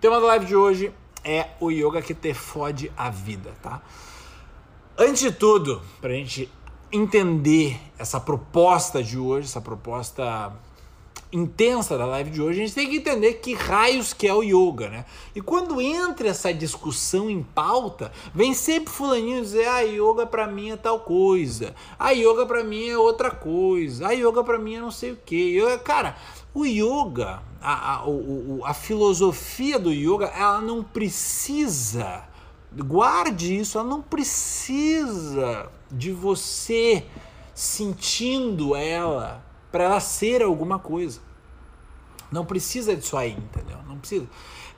tema da live de hoje é o yoga que te fode a vida, tá? Antes de tudo, pra gente entender essa proposta de hoje, essa proposta intensa da live de hoje, a gente tem que entender que raios que é o yoga, né? E quando entra essa discussão em pauta, vem sempre fulaninho dizer, ah, yoga pra mim é tal coisa, a yoga pra mim é outra coisa, a yoga pra mim é não sei o que. Yoga, cara, o yoga, a, a, o, a filosofia do yoga, ela não precisa, guarde isso, ela não precisa de você sentindo ela para ela ser alguma coisa. Não precisa disso aí, entendeu? Não precisa.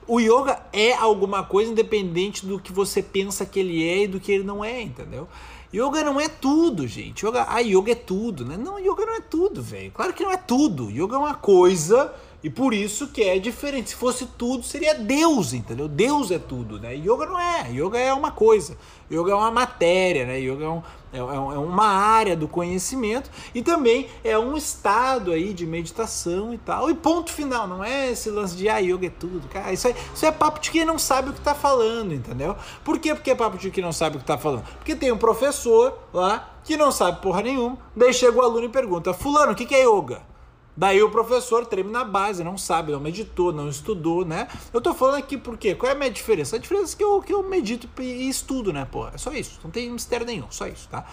O yoga é alguma coisa independente do que você pensa que ele é e do que ele não é, entendeu? Yoga não é tudo, gente. Yoga, ah, yoga é tudo, né? Não, yoga não é tudo, velho. Claro que não é tudo. Yoga é uma coisa e por isso que é diferente. Se fosse tudo, seria Deus, entendeu? Deus é tudo, né? Yoga não é. Yoga é uma coisa. Yoga é uma matéria, né? Yoga é, um, é, é, é uma área do conhecimento e também é um estado aí de meditação e tal. E ponto final, não é esse lance de ah, yoga é tudo. Cara, isso, é, isso é papo de quem não sabe o que tá falando, entendeu? Por que porque é papo de quem não sabe o que tá falando? Porque tem um professor lá que não sabe porra nenhuma, daí chega o aluno e pergunta, fulano, o que, que é yoga? Daí o professor treme na base, não sabe, não meditou, não estudou, né? Eu tô falando aqui por quê? Qual é a minha diferença? A diferença é que eu, que eu medito e estudo, né, pô? É só isso, não tem mistério nenhum, só isso, tá?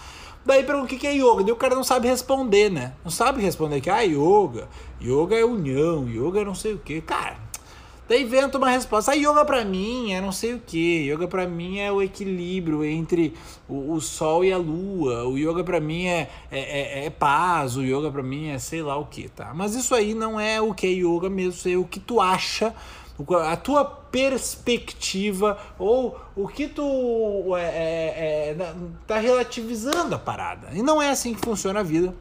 Daí pergunta o que é yoga, daí o cara não sabe responder, né? Não sabe responder que, ah, yoga, yoga é união, yoga é não sei o quê. Cara, Daí inventa uma resposta. A yoga para mim é não sei o que. Yoga para mim é o equilíbrio entre o, o sol e a lua. O yoga para mim é, é, é, é, paz. O yoga para mim é sei lá o que, tá? Mas isso aí não é o que é yoga mesmo. Isso é o que tu acha, a tua perspectiva ou o que tu é, é, é, tá relativizando a parada. E não é assim que funciona a vida.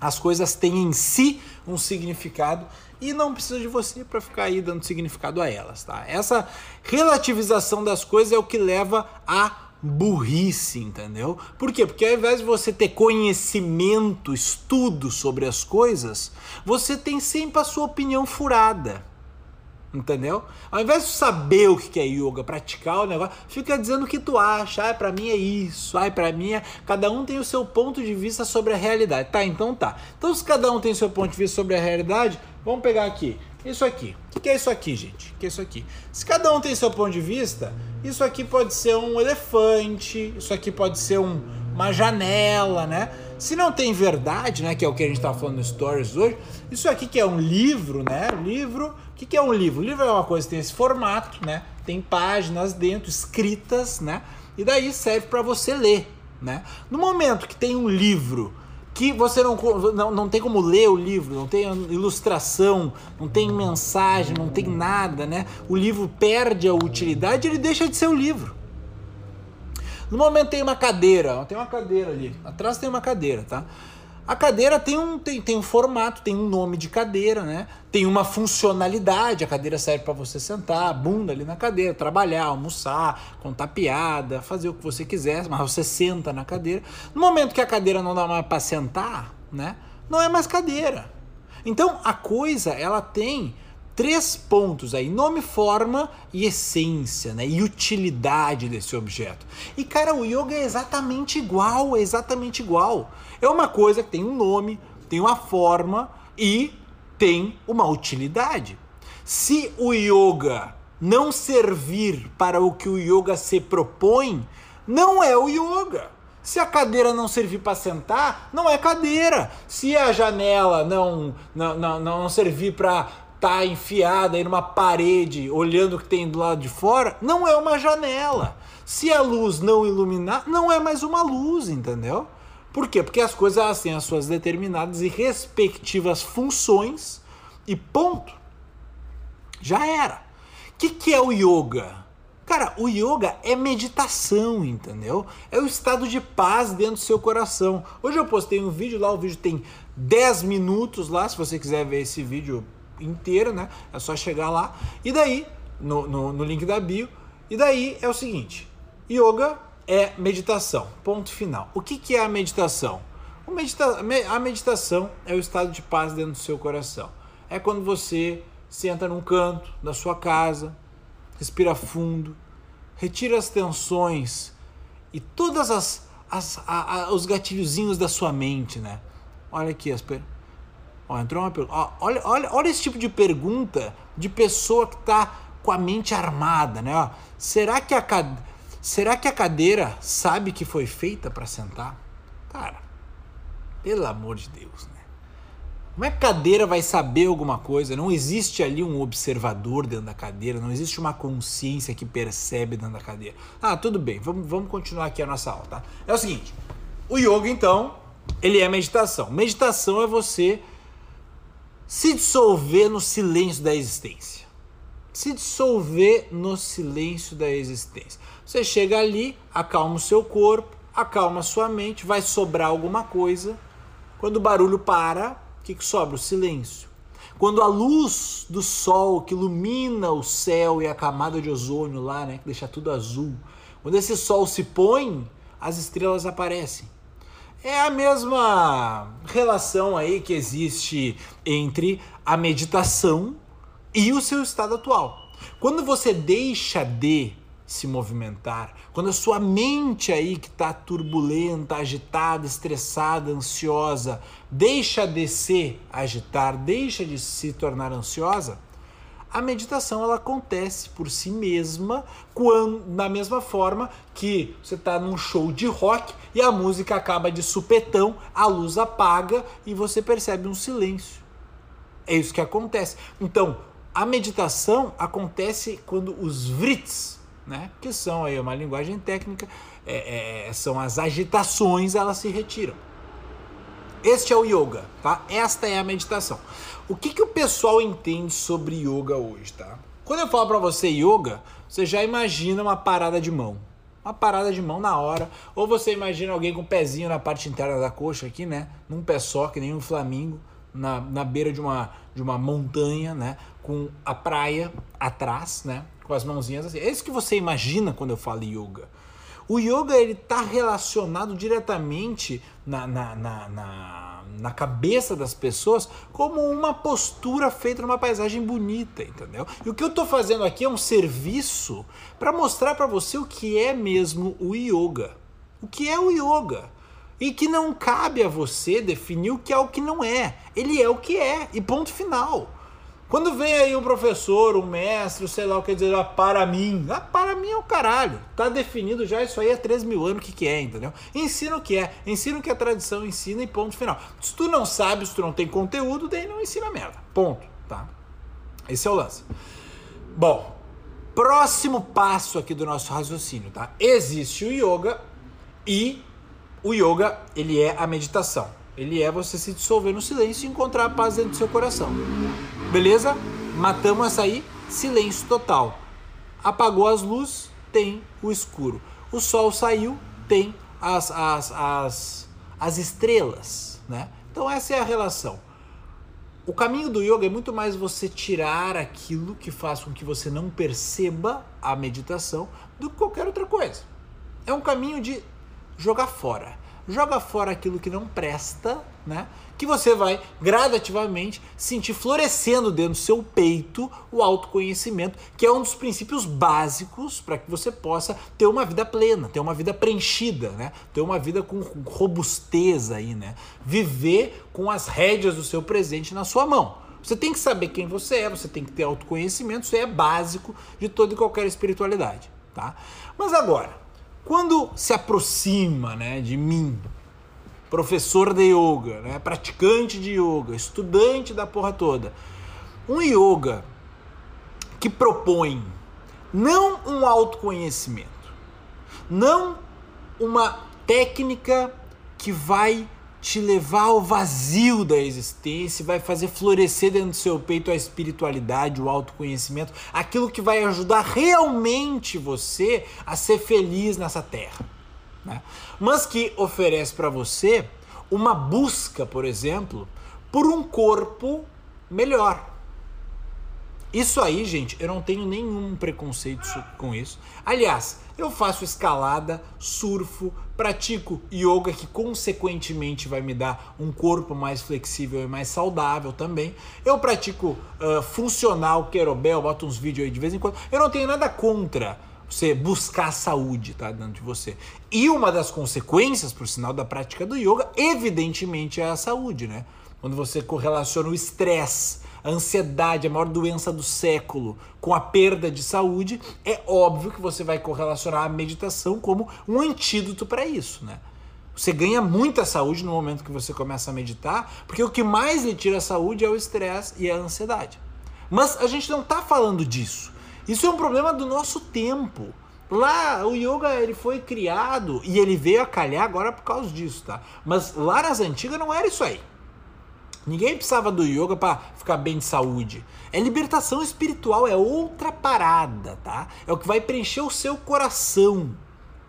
As coisas têm em si um significado e não precisa de você para ficar aí dando significado a elas, tá? Essa relativização das coisas é o que leva a burrice, entendeu? Por quê? Porque ao invés de você ter conhecimento, estudo sobre as coisas, você tem sempre a sua opinião furada. Entendeu? Ao invés de saber o que é yoga, praticar o negócio, fica dizendo o que tu acha. Ah, pra mim é isso. Ah, pra mim é. Cada um tem o seu ponto de vista sobre a realidade. Tá, então tá. Então, se cada um tem o seu ponto de vista sobre a realidade, vamos pegar aqui. Isso aqui. O que é isso aqui, gente? O que é isso aqui? Se cada um tem seu ponto de vista, isso aqui pode ser um elefante, isso aqui pode ser um, uma janela, né? Se não tem verdade, né, que é o que a gente está falando no Stories hoje, isso aqui que é um livro, né? Livro que, que é um livro? O livro é uma coisa que tem esse formato, né? Tem páginas dentro, escritas, né? E daí serve para você ler, né? No momento que tem um livro que você não, não, não tem como ler o livro, não tem ilustração, não tem mensagem, não tem nada, né? O livro perde a utilidade, ele deixa de ser o livro. No momento tem uma cadeira, tem uma cadeira ali, atrás tem uma cadeira, tá? A cadeira tem um, tem, tem um formato, tem um nome de cadeira, né? Tem uma funcionalidade. A cadeira serve para você sentar, bunda ali na cadeira, trabalhar, almoçar, contar piada, fazer o que você quiser, mas você senta na cadeira. No momento que a cadeira não dá mais para sentar, né? Não é mais cadeira. Então a coisa ela tem três pontos aí: nome, forma e essência, né? E utilidade desse objeto. E cara, o yoga é exatamente igual, é exatamente igual. É uma coisa que tem um nome, tem uma forma e tem uma utilidade. Se o yoga não servir para o que o yoga se propõe, não é o yoga. Se a cadeira não servir para sentar, não é cadeira. Se a janela não não, não, não servir para tá enfiada aí numa parede, olhando o que tem do lado de fora, não é uma janela. Se a luz não iluminar, não é mais uma luz, entendeu? Por quê? Porque as coisas elas têm as suas determinadas e respectivas funções e ponto. Já era. O que, que é o yoga? Cara, o yoga é meditação, entendeu? É o estado de paz dentro do seu coração. Hoje eu postei um vídeo lá, o vídeo tem 10 minutos lá, se você quiser ver esse vídeo inteiro, né? É só chegar lá. E daí, no, no, no link da bio, e daí é o seguinte: yoga é meditação. Ponto final. O que, que é a meditação? Medita a meditação é o estado de paz dentro do seu coração. É quando você senta num canto da sua casa, respira fundo, retira as tensões e todas as, as a, a, os gatilhozinhos da sua mente, né? Olha aqui, Asper. Ó, entrou uma pergunta. Olha, olha, olha esse tipo de pergunta de pessoa que está com a mente armada, né? Ó, será, que a, será que a cadeira sabe que foi feita para sentar? Cara, pelo amor de Deus, né? Como é que a cadeira vai saber alguma coisa? Não existe ali um observador dentro da cadeira, não existe uma consciência que percebe dentro da cadeira. Ah, tudo bem, vamos, vamos continuar aqui a nossa aula, tá? É o seguinte, o yoga, então, ele é meditação. Meditação é você se dissolver no silêncio da existência. Se dissolver no silêncio da existência. Você chega ali, acalma o seu corpo, acalma a sua mente, vai sobrar alguma coisa. Quando o barulho para, o que, que sobra? O silêncio. Quando a luz do sol que ilumina o céu e a camada de ozônio lá, né, que deixa tudo azul, quando esse sol se põe, as estrelas aparecem. É a mesma relação aí que existe entre a meditação e o seu estado atual. Quando você deixa de se movimentar, quando a sua mente aí que está turbulenta, agitada, estressada, ansiosa, deixa de se agitar, deixa de se tornar ansiosa, a meditação ela acontece por si mesma, quando, da mesma forma que você está num show de rock e a música acaba de supetão, a luz apaga e você percebe um silêncio. É isso que acontece. Então, a meditação acontece quando os vrits, né, que são aí uma linguagem técnica, é, é, são as agitações, elas se retiram. Este é o yoga, tá? Esta é a meditação. O que, que o pessoal entende sobre yoga hoje, tá? Quando eu falo para você yoga, você já imagina uma parada de mão. Uma parada de mão na hora. Ou você imagina alguém com o um pezinho na parte interna da coxa aqui, né? Num pé só, que nem um flamingo, na, na beira de uma, de uma montanha, né? Com a praia atrás, né? Com as mãozinhas assim. É isso que você imagina quando eu falo yoga. O yoga ele está relacionado diretamente na, na, na, na, na cabeça das pessoas como uma postura feita numa paisagem bonita, entendeu? E o que eu estou fazendo aqui é um serviço para mostrar para você o que é mesmo o yoga. O que é o yoga? E que não cabe a você definir o que é o que não é. Ele é o que é, e ponto final. Quando vem aí um professor, um mestre, sei lá o que dizer, ah, para mim. Ah, para mim é o caralho. Tá definido já isso aí há 3 mil anos o que, que é, entendeu? Ensina o que é, ensina o que a tradição ensina e ponto final. Se tu não sabe, se tu não tem conteúdo, daí não ensina merda. Ponto, tá? Esse é o lance. Bom, próximo passo aqui do nosso raciocínio, tá? Existe o yoga e o yoga, ele é a meditação. Ele é você se dissolver no silêncio e encontrar a paz dentro do seu coração. Beleza? Matamos essa aí, silêncio total. Apagou as luzes, tem o escuro. O sol saiu, tem as, as, as, as estrelas, né? Então essa é a relação. O caminho do yoga é muito mais você tirar aquilo que faz com que você não perceba a meditação do que qualquer outra coisa. É um caminho de jogar fora joga fora aquilo que não presta, né? Que você vai gradativamente sentir florescendo dentro do seu peito o autoconhecimento, que é um dos princípios básicos para que você possa ter uma vida plena, ter uma vida preenchida, né? Ter uma vida com robustez aí, né? Viver com as rédeas do seu presente na sua mão. Você tem que saber quem você é, você tem que ter autoconhecimento, isso é básico de toda e qualquer espiritualidade, tá? Mas agora, quando se aproxima né, de mim, professor de yoga, né, praticante de yoga, estudante da porra toda, um yoga que propõe não um autoconhecimento, não uma técnica que vai te levar ao vazio da existência, vai fazer florescer dentro do seu peito a espiritualidade, o autoconhecimento, aquilo que vai ajudar realmente você a ser feliz nessa terra. Né? Mas que oferece para você uma busca, por exemplo, por um corpo melhor. Isso aí, gente, eu não tenho nenhum preconceito com isso. Aliás, eu faço escalada, surfo, pratico yoga, que consequentemente vai me dar um corpo mais flexível e mais saudável também. Eu pratico uh, funcional, querobel, boto uns vídeos aí de vez em quando. Eu não tenho nada contra você buscar saúde tá, dentro de você. E uma das consequências, por sinal, da prática do yoga, evidentemente, é a saúde, né? Quando você correlaciona o estresse a ansiedade, a maior doença do século, com a perda de saúde, é óbvio que você vai correlacionar a meditação como um antídoto para isso, né? Você ganha muita saúde no momento que você começa a meditar, porque o que mais lhe tira a saúde é o estresse e a ansiedade. Mas a gente não está falando disso. Isso é um problema do nosso tempo. Lá o yoga ele foi criado e ele veio a calhar agora por causa disso, tá? Mas lá nas antigas não era isso aí. Ninguém precisava do yoga para ficar bem de saúde. É libertação espiritual, é outra parada, tá? É o que vai preencher o seu coração.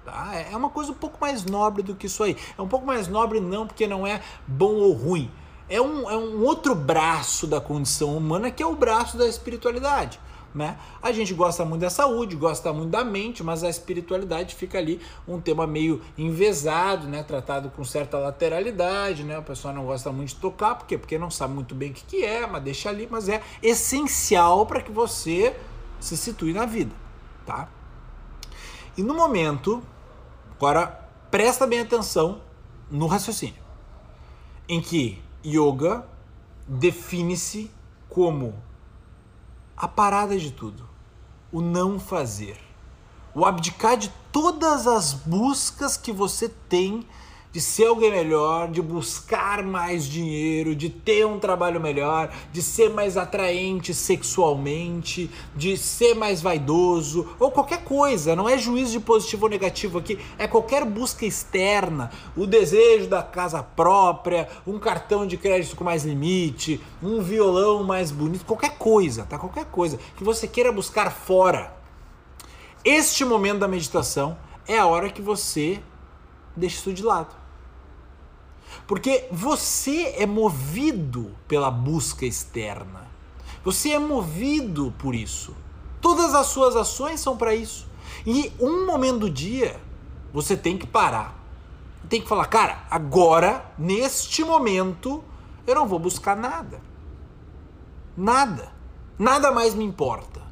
Tá? É uma coisa um pouco mais nobre do que isso aí. É um pouco mais nobre não porque não é bom ou ruim. É um, é um outro braço da condição humana que é o braço da espiritualidade. Né? A gente gosta muito da saúde, gosta muito da mente, mas a espiritualidade fica ali um tema meio envesado, né? tratado com certa lateralidade, né? o pessoal não gosta muito de tocar, por quê? Porque não sabe muito bem o que, que é, mas deixa ali, mas é essencial para que você se situe na vida. Tá? E no momento, agora presta bem atenção no raciocínio, em que yoga define-se como a parada de tudo, o não fazer, o abdicar de todas as buscas que você tem de ser alguém melhor, de buscar mais dinheiro, de ter um trabalho melhor, de ser mais atraente sexualmente, de ser mais vaidoso, ou qualquer coisa, não é juízo de positivo ou negativo aqui, é qualquer busca externa, o desejo da casa própria, um cartão de crédito com mais limite, um violão mais bonito, qualquer coisa, tá? Qualquer coisa que você queira buscar fora. Este momento da meditação é a hora que você deixa isso de lado. Porque você é movido pela busca externa. Você é movido por isso. Todas as suas ações são para isso. E um momento do dia você tem que parar. Tem que falar, cara, agora, neste momento, eu não vou buscar nada. Nada. Nada mais me importa.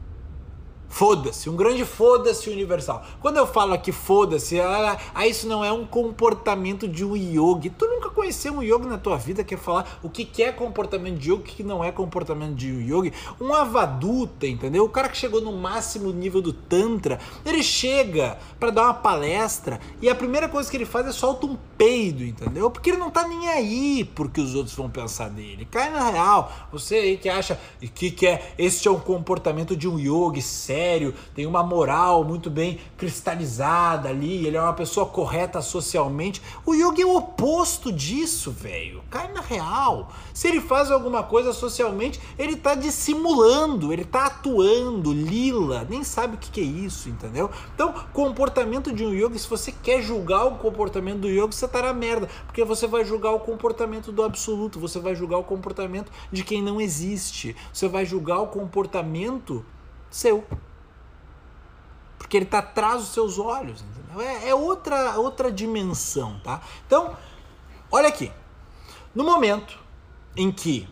Foda-se, um grande foda-se universal. Quando eu falo aqui foda-se, ah, ah, isso não é um comportamento de um yogi. Tu nunca conheceu um yogi na tua vida, quer falar o que é comportamento de yogi, o que não é comportamento de yogi. Um avaduta, entendeu? O cara que chegou no máximo nível do Tantra, ele chega para dar uma palestra e a primeira coisa que ele faz é solta um peido, entendeu? Porque ele não tá nem aí porque os outros vão pensar dele. Cai na real. Você aí que acha que, que é, este é um comportamento de um yogi sério sério, tem uma moral muito bem cristalizada ali, ele é uma pessoa correta socialmente. O yoga é o oposto disso, velho. Cai na real. Se ele faz alguma coisa socialmente, ele tá dissimulando, ele tá atuando, lila, nem sabe o que, que é isso, entendeu? Então, comportamento de um yoga, se você quer julgar o comportamento do yoga, você tá na merda, porque você vai julgar o comportamento do absoluto, você vai julgar o comportamento de quem não existe, você vai julgar o comportamento seu porque ele está atrás dos seus olhos. É, é, outra, outra dimensão, tá? Então, olha aqui. No momento em que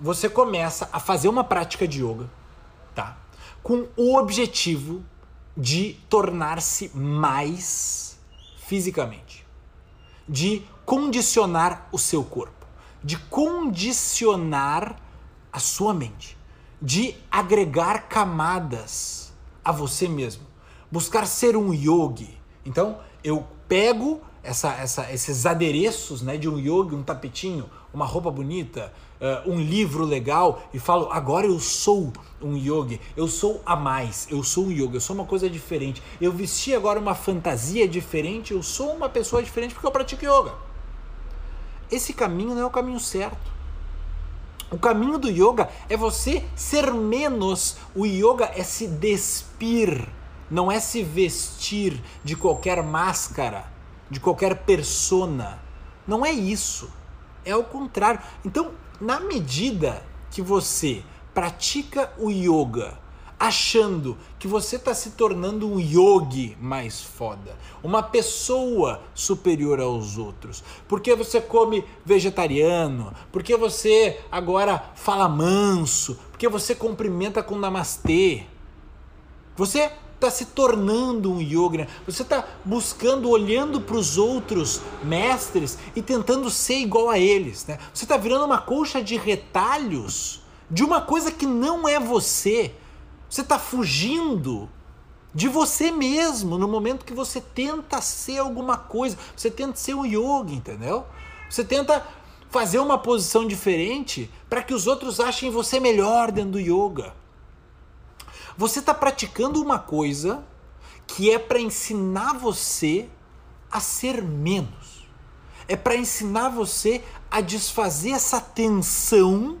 você começa a fazer uma prática de yoga, tá? Com o objetivo de tornar-se mais fisicamente, de condicionar o seu corpo, de condicionar a sua mente, de agregar camadas a você mesmo buscar ser um yogi. Então, eu pego essa, essa, esses adereços né, de um yogi, um tapetinho, uma roupa bonita, uh, um livro legal e falo: agora eu sou um yogi, eu sou a mais, eu sou um yogi, eu sou uma coisa diferente. Eu vesti agora uma fantasia diferente, eu sou uma pessoa diferente porque eu pratico yoga. Esse caminho não é o caminho certo. O caminho do yoga é você ser menos. O yoga é se despir não é se vestir de qualquer máscara, de qualquer persona. Não é isso. É o contrário. Então, na medida que você pratica o yoga achando que você está se tornando um yogi mais foda, uma pessoa superior aos outros, porque você come vegetariano, porque você agora fala manso, porque você cumprimenta com namastê. Você está se tornando um yogi, né? você está buscando, olhando para os outros mestres e tentando ser igual a eles. Né? Você está virando uma colcha de retalhos de uma coisa que não é você. Você está fugindo de você mesmo no momento que você tenta ser alguma coisa. Você tenta ser um yogi, entendeu? Você tenta fazer uma posição diferente para que os outros achem você melhor dentro do yoga. Você está praticando uma coisa que é para ensinar você a ser menos. É para ensinar você a desfazer essa tensão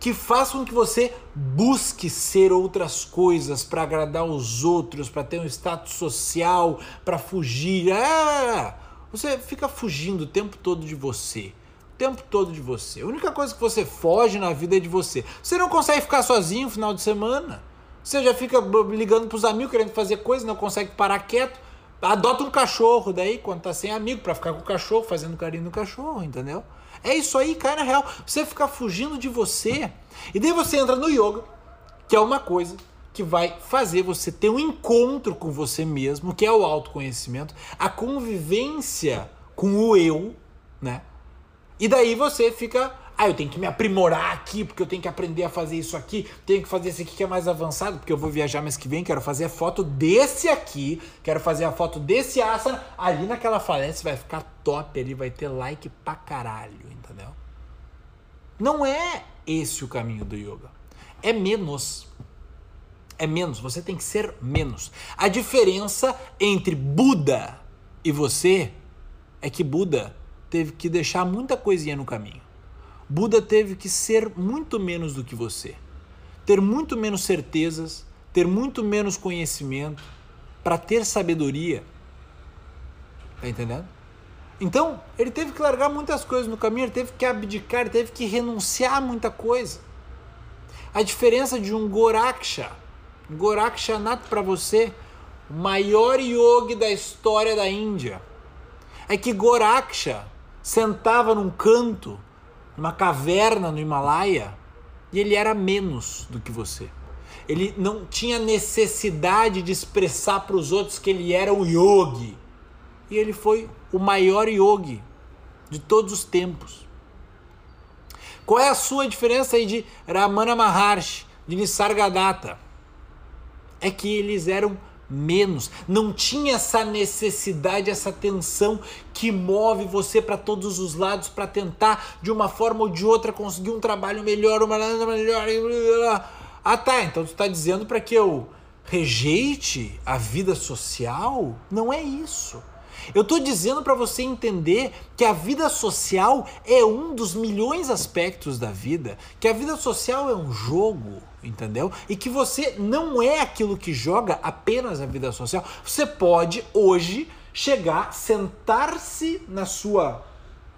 que faz com que você busque ser outras coisas para agradar os outros, para ter um status social, para fugir. É, você fica fugindo o tempo todo de você. O tempo todo de você. A única coisa que você foge na vida é de você. Você não consegue ficar sozinho no final de semana. Você já fica ligando para os amigos querendo fazer coisa, não consegue parar quieto. Adota um cachorro daí, quando tá sem amigo, para ficar com o cachorro, fazendo carinho no cachorro, entendeu? É isso aí, cai na real. Você ficar fugindo de você. E daí você entra no yoga, que é uma coisa que vai fazer você ter um encontro com você mesmo, que é o autoconhecimento, a convivência com o eu, né? E daí você fica ah, eu tenho que me aprimorar aqui, porque eu tenho que aprender a fazer isso aqui, tenho que fazer esse aqui que é mais avançado, porque eu vou viajar mês que vem, quero fazer a foto desse aqui, quero fazer a foto desse asana, ali naquela falência vai ficar top ali, vai ter like pra caralho, entendeu? Não é esse o caminho do yoga. É menos. É menos, você tem que ser menos. A diferença entre Buda e você é que Buda teve que deixar muita coisinha no caminho. Buda teve que ser muito menos do que você, ter muito menos certezas, ter muito menos conhecimento para ter sabedoria. Tá entendendo? Então, ele teve que largar muitas coisas no caminho, ele teve que abdicar, ele teve que renunciar a muita coisa. A diferença de um Goraksha, Goraksha nato para você, o maior yogi da história da Índia, é que Goraksha sentava num canto numa caverna no Himalaia e ele era menos do que você. Ele não tinha necessidade de expressar para os outros que ele era um yogi. E ele foi o maior yogi de todos os tempos. Qual é a sua diferença aí de Ramana Maharshi, de Nisargadatta? É que eles eram menos. Não tinha essa necessidade, essa tensão que move você para todos os lados para tentar de uma forma ou de outra conseguir um trabalho melhor, uma melhor. Ah, tá. Então tu está dizendo para que eu rejeite a vida social? Não é isso. Eu estou dizendo para você entender que a vida social é um dos milhões aspectos da vida, que a vida social é um jogo, entendeu? E que você não é aquilo que joga apenas a vida social. Você pode hoje chegar, sentar-se na sua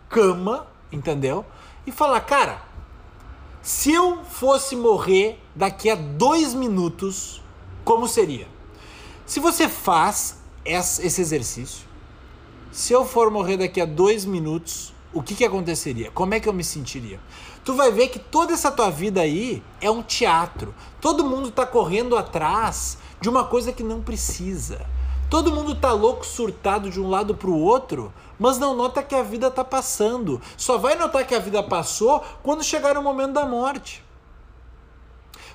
cama, entendeu? E falar, cara, se eu fosse morrer daqui a dois minutos, como seria? Se você faz esse exercício, se eu for morrer daqui a dois minutos, o que, que aconteceria? Como é que eu me sentiria? Tu vai ver que toda essa tua vida aí é um teatro. Todo mundo tá correndo atrás de uma coisa que não precisa. Todo mundo tá louco, surtado de um lado para o outro, mas não nota que a vida tá passando. Só vai notar que a vida passou quando chegar o momento da morte.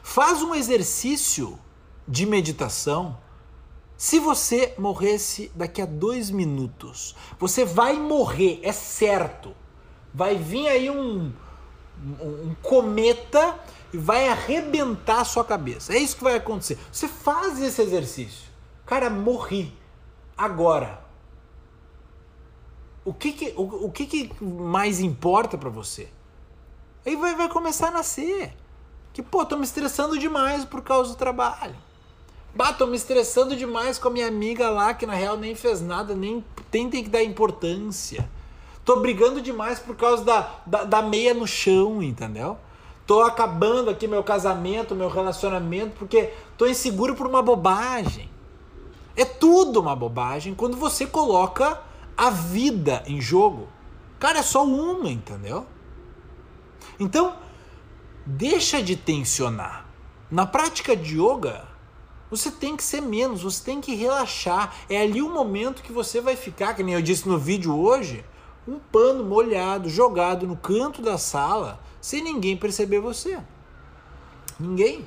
Faz um exercício de meditação se você morresse daqui a dois minutos, você vai morrer, é certo. Vai vir aí um, um, cometa e vai arrebentar a sua cabeça. É isso que vai acontecer. Você faz esse exercício. Cara, morri. Agora. O que, que, o, o que, que mais importa para você? Aí vai, vai começar a nascer. Que, pô, tô me estressando demais por causa do trabalho. Bah, tô me estressando demais com a minha amiga lá, que na real nem fez nada, nem tem, tem que dar importância. Tô brigando demais por causa da, da, da meia no chão, entendeu? Tô acabando aqui meu casamento, meu relacionamento, porque tô inseguro por uma bobagem. É tudo uma bobagem quando você coloca a vida em jogo. Cara, é só uma, entendeu? Então, deixa de tensionar. Na prática de yoga, você tem que ser menos, você tem que relaxar. É ali o momento que você vai ficar, que nem eu disse no vídeo hoje, um pano molhado jogado no canto da sala, sem ninguém perceber você. Ninguém.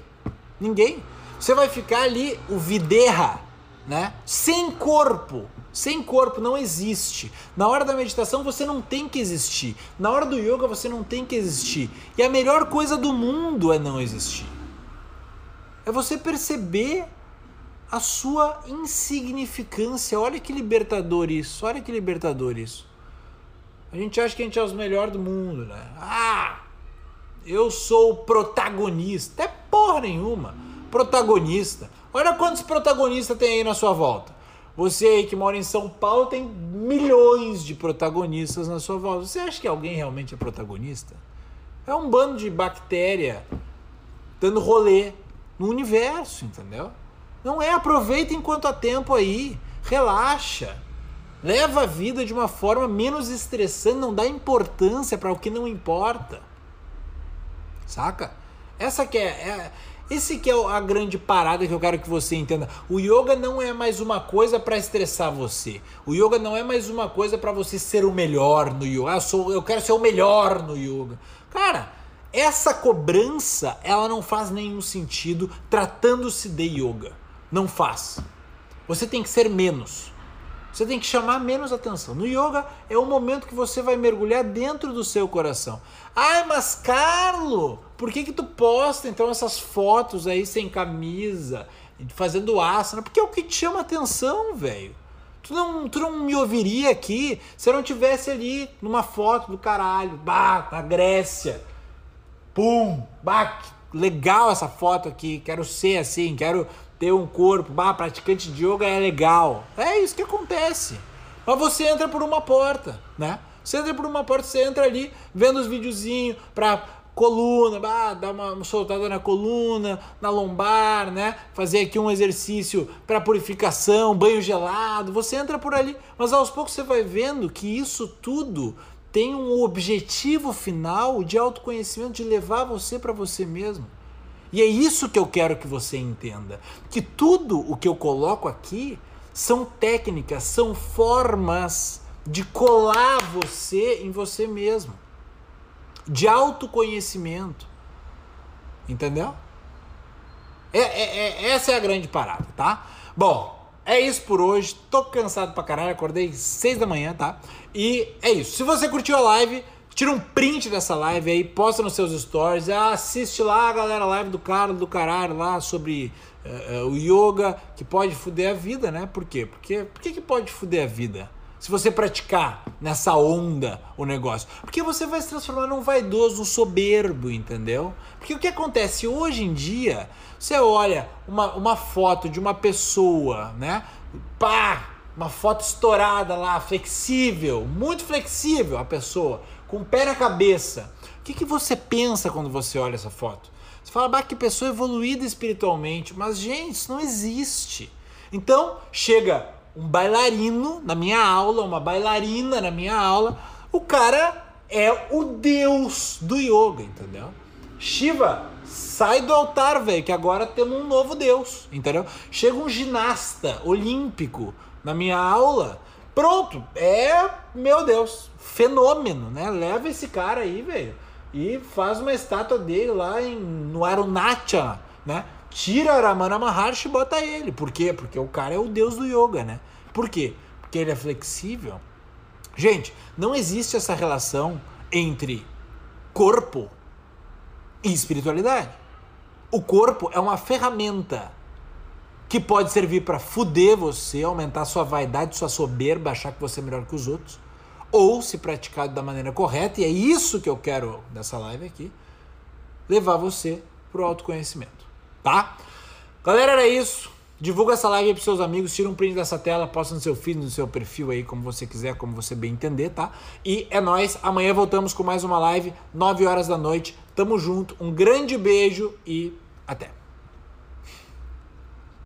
Ninguém. Você vai ficar ali o videira, né? Sem corpo. Sem corpo não existe. Na hora da meditação você não tem que existir. Na hora do yoga você não tem que existir. E a melhor coisa do mundo é não existir. É você perceber a sua insignificância. Olha que libertador isso. Olha que libertador isso. A gente acha que a gente é os melhores do mundo, né? Ah, eu sou o protagonista. É porra nenhuma. Protagonista. Olha quantos protagonistas tem aí na sua volta. Você aí que mora em São Paulo tem milhões de protagonistas na sua volta. Você acha que alguém realmente é protagonista? É um bando de bactéria dando rolê no universo, entendeu? Não é, aproveita enquanto há tempo aí, relaxa. Leva a vida de uma forma menos estressante, não dá importância para o que não importa. Saca? Essa que é, é esse que é a grande parada que eu quero que você entenda. O yoga não é mais uma coisa para estressar você. O yoga não é mais uma coisa para você ser o melhor no yoga. Ah, eu, sou, eu quero ser o melhor no yoga. Cara, essa cobrança, ela não faz nenhum sentido tratando-se de yoga. Não faz. Você tem que ser menos. Você tem que chamar menos atenção. No yoga é o momento que você vai mergulhar dentro do seu coração. Ai, mas Carlo, por que que tu posta então essas fotos aí sem camisa, fazendo asana? Porque é o que te chama atenção, velho. Tu não, tu não me ouviria aqui se eu não tivesse ali numa foto do caralho, bah, na Grécia. Pum, bah, legal essa foto aqui, quero ser assim, quero ter um corpo, bah, praticante de yoga é legal. É isso que acontece. Mas você entra por uma porta, né? Você entra por uma porta, você entra ali vendo os videozinhos pra coluna, bah, dar uma soltada na coluna, na lombar, né? Fazer aqui um exercício para purificação, banho gelado. Você entra por ali, mas aos poucos você vai vendo que isso tudo tem um objetivo final de autoconhecimento, de levar você para você mesmo. E é isso que eu quero que você entenda. Que tudo o que eu coloco aqui são técnicas, são formas de colar você em você mesmo. De autoconhecimento. Entendeu? É, é, é, essa é a grande parada, tá? Bom, é isso por hoje. Tô cansado pra caralho, acordei seis da manhã, tá? E é isso. Se você curtiu a live Tira um print dessa live aí, posta nos seus stories, assiste lá, galera, a live do cara, do caralho lá sobre uh, uh, o yoga, que pode fuder a vida, né? Por quê? Porque, por que, que pode fuder a vida? Se você praticar nessa onda o negócio. Porque você vai se transformar num vaidoso, soberbo, entendeu? Porque o que acontece hoje em dia, você olha uma, uma foto de uma pessoa, né? Pá! Uma foto estourada lá, flexível, muito flexível a pessoa com o pé na cabeça. O que, que você pensa quando você olha essa foto? Você fala, bah, que pessoa evoluída espiritualmente. Mas, gente, isso não existe. Então, chega um bailarino na minha aula, uma bailarina na minha aula, o cara é o deus do yoga, entendeu? Shiva, sai do altar, velho, que agora temos um novo deus, entendeu? Chega um ginasta olímpico na minha aula, pronto, é, meu Deus, fenômeno, né? Leva esse cara aí, velho, e faz uma estátua dele lá em, no Arunachala, né? Tira Ramana Maharshi e bota ele. Por quê? Porque o cara é o deus do yoga, né? Por quê? Porque ele é flexível. Gente, não existe essa relação entre corpo e espiritualidade. O corpo é uma ferramenta que pode servir para fuder você, aumentar sua vaidade, sua soberba, achar que você é melhor que os outros ou se praticado da maneira correta, e é isso que eu quero nessa live aqui, levar você para o autoconhecimento, tá? Galera, era isso. Divulga essa live aí pros seus amigos, tira um print dessa tela, posta no seu feed, no seu perfil aí, como você quiser, como você bem entender, tá? E é nós. Amanhã voltamos com mais uma live, 9 horas da noite, Tamo junto, um grande beijo e até.